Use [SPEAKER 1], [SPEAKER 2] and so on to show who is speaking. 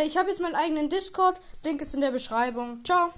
[SPEAKER 1] Äh, ich habe jetzt meinen eigenen Discord. Link ist in der Beschreibung. Ciao.